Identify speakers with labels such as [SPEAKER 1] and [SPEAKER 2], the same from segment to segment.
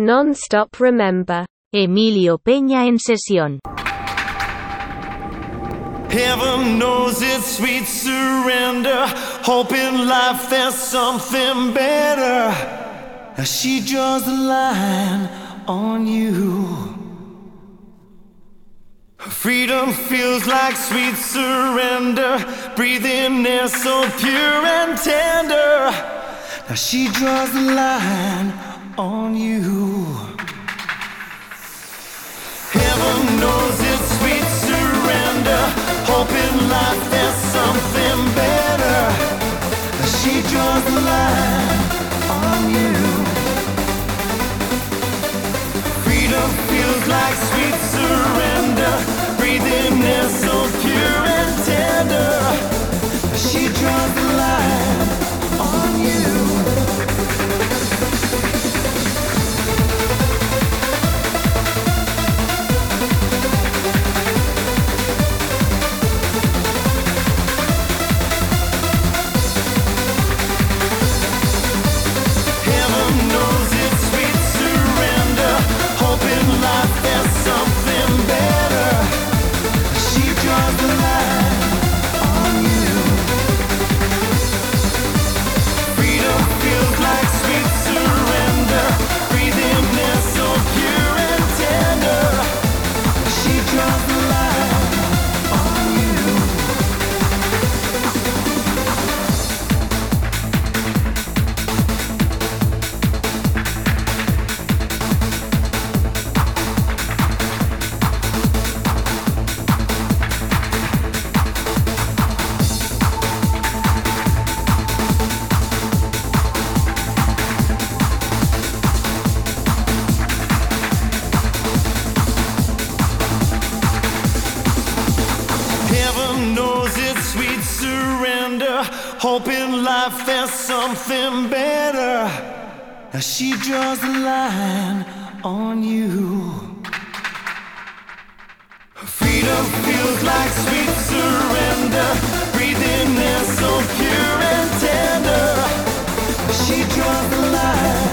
[SPEAKER 1] Non-stop remember.
[SPEAKER 2] Emilio Peña en sesión.
[SPEAKER 3] Heaven knows it's sweet surrender. Hope in life there's something better. As she draws the line on you. Freedom feels like sweet surrender. Breathing air so pure and tender. Now she draws the line on you. Heaven knows it's sweet surrender. Hope in life there's something better. She draws the line on you. Freedom feels like sweet surrender. Breathing air so pure and tender. She draws the line on you. In life there's something better. Now she draws the line on you. Freedom feels like sweet surrender. Breathing air so pure and tender. She draws the line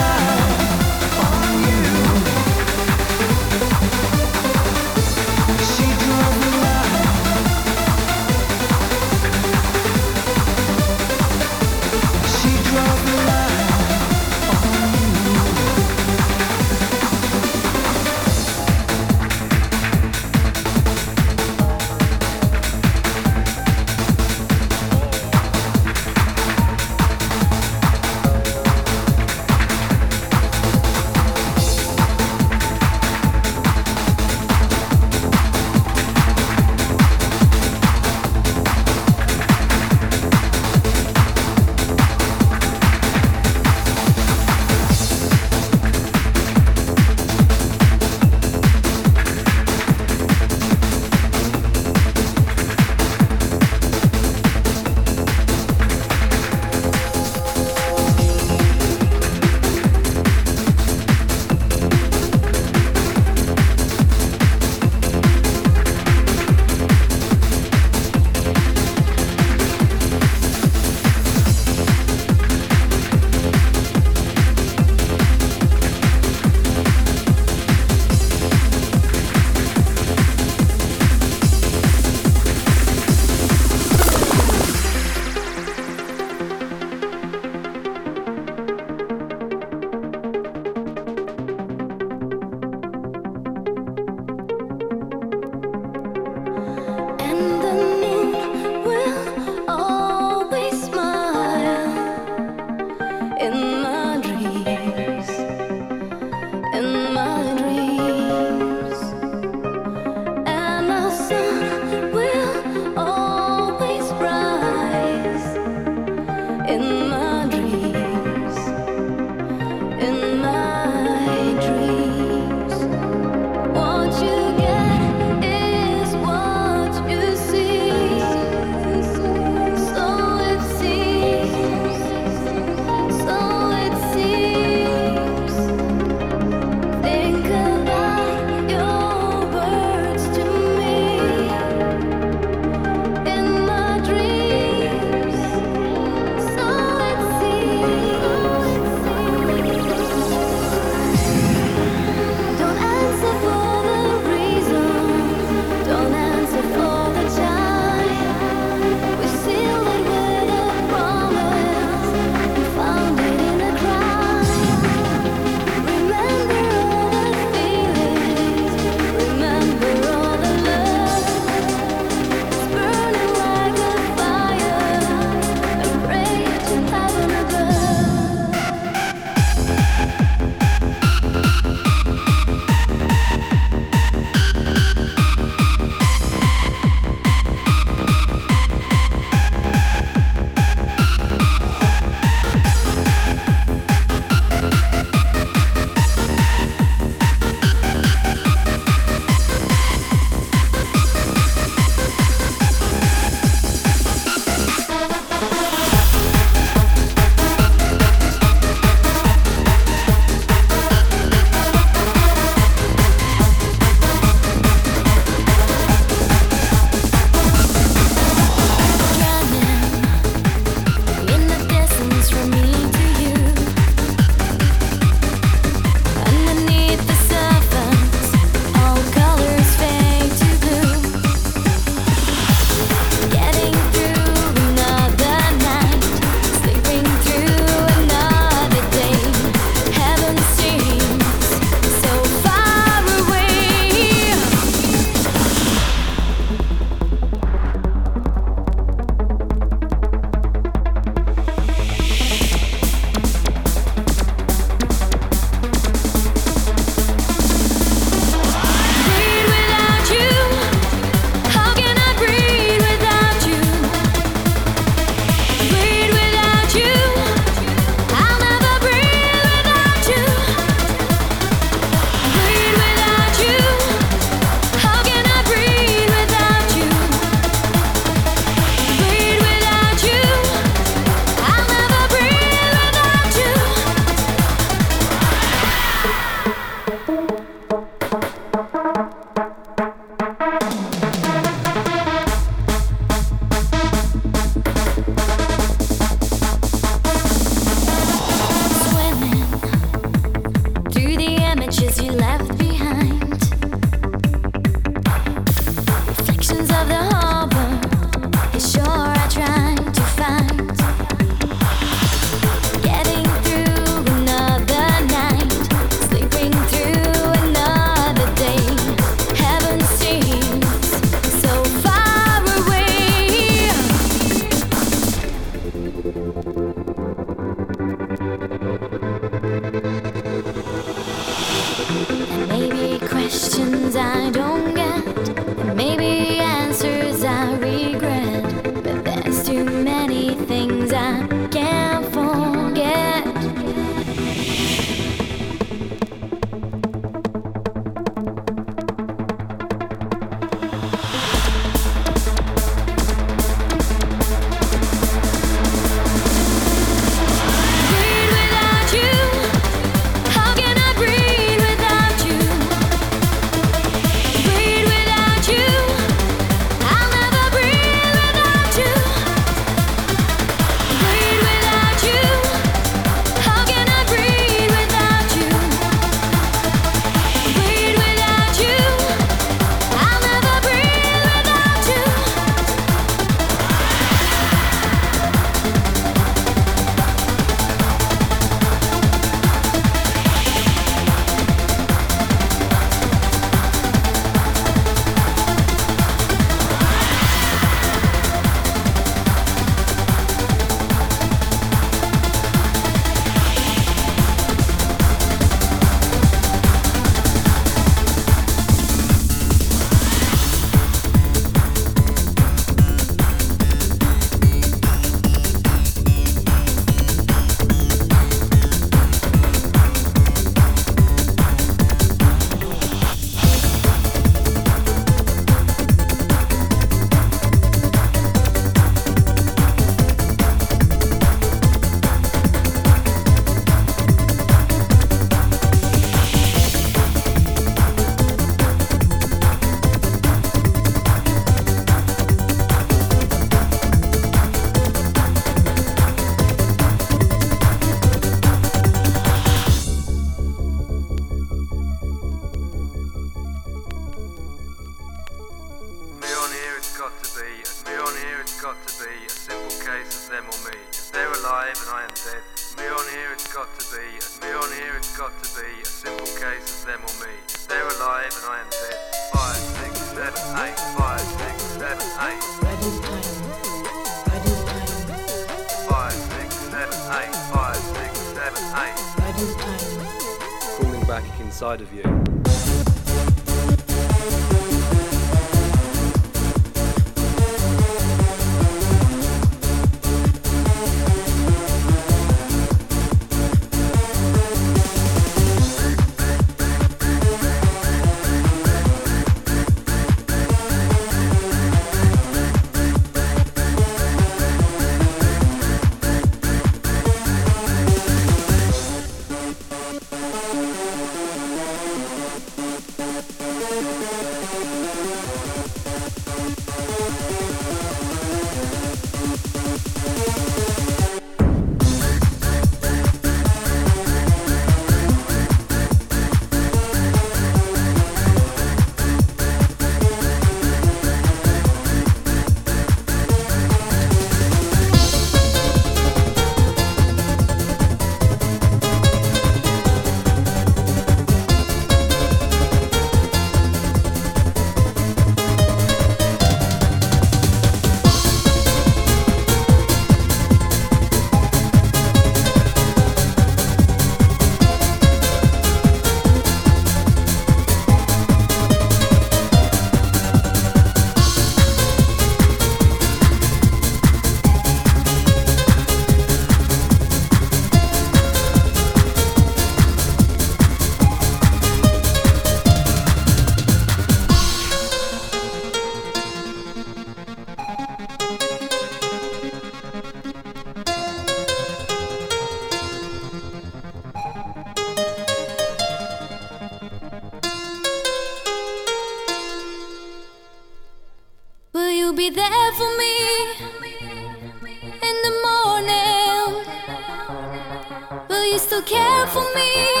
[SPEAKER 4] still care for me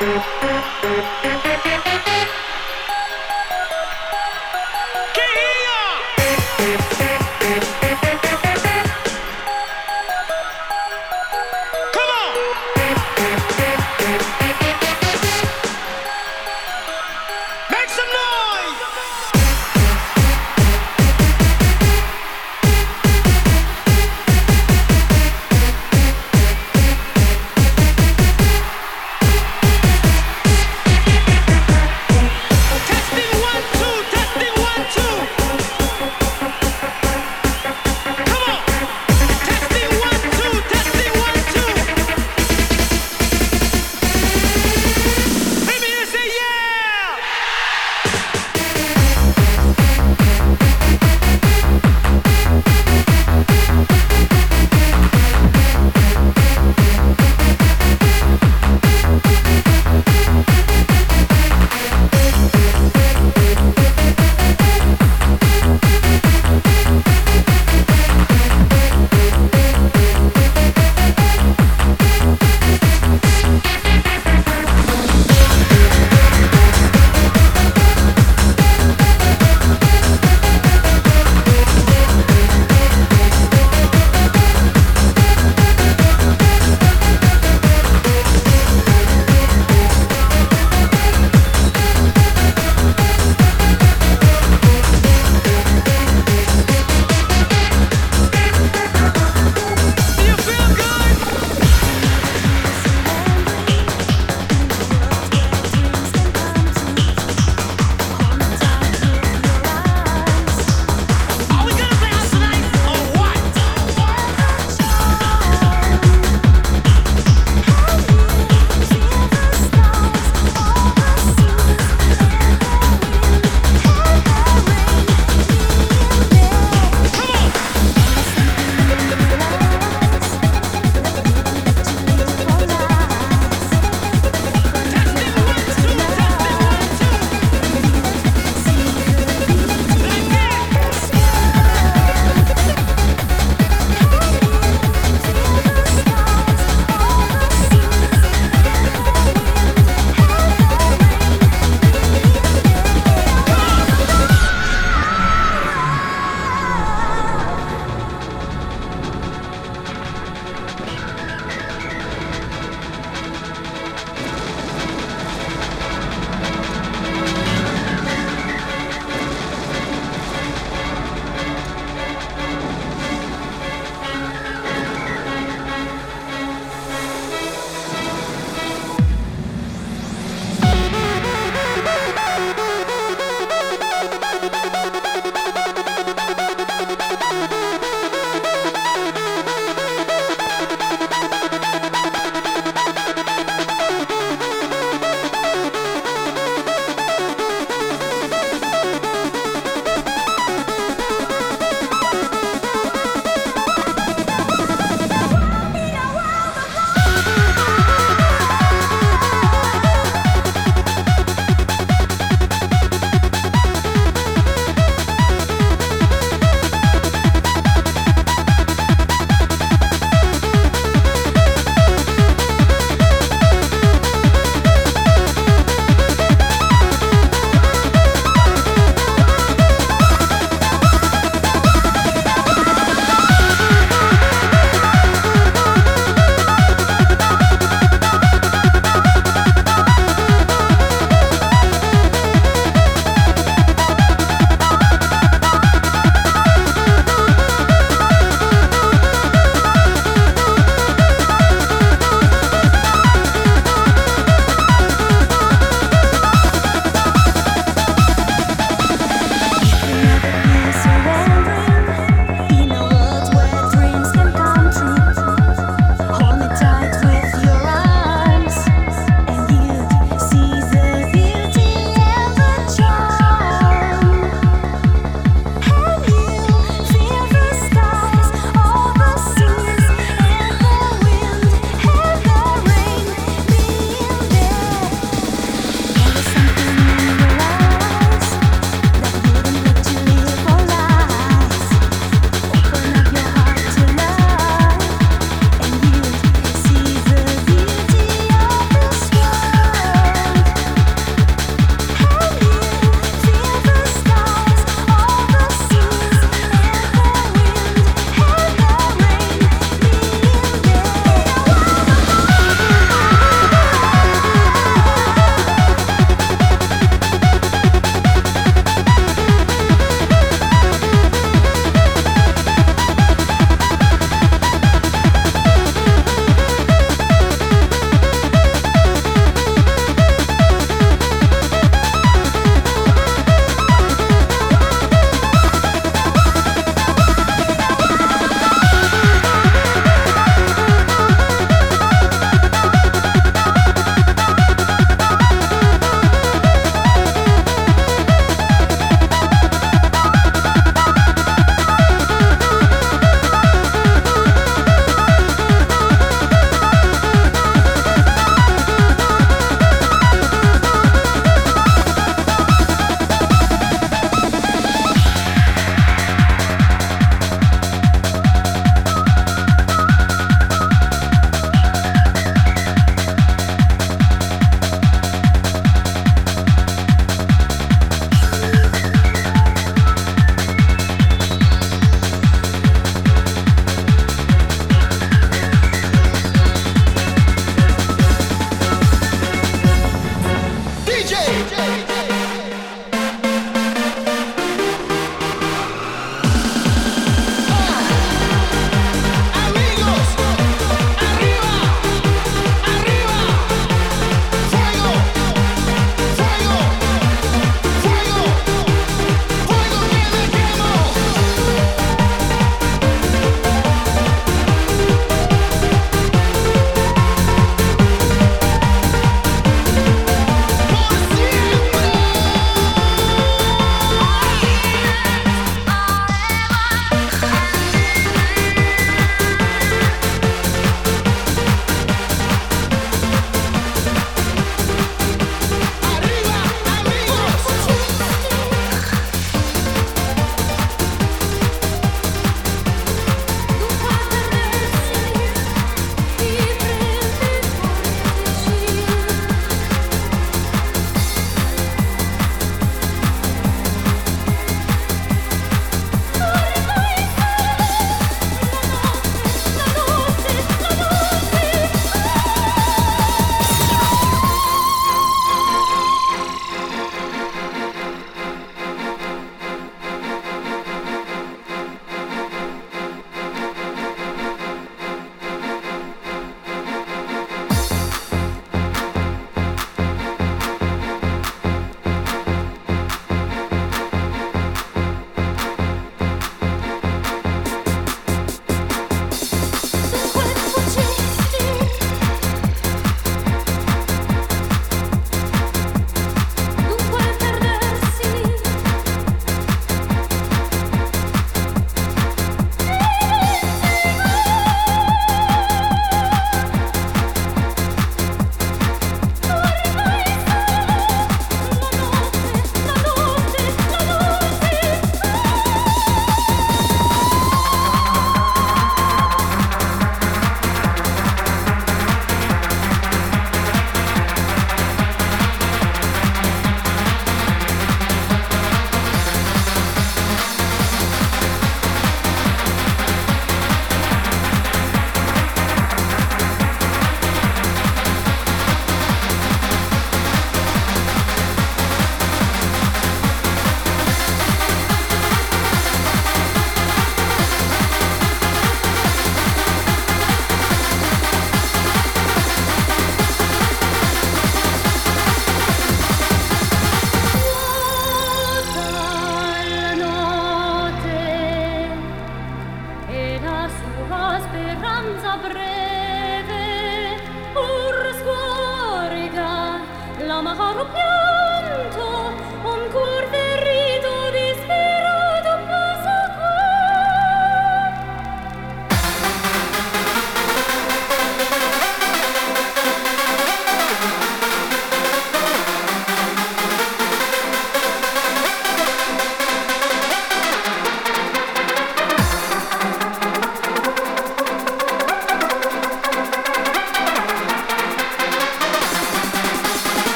[SPEAKER 4] Thank you.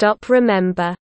[SPEAKER 1] Non-stop remember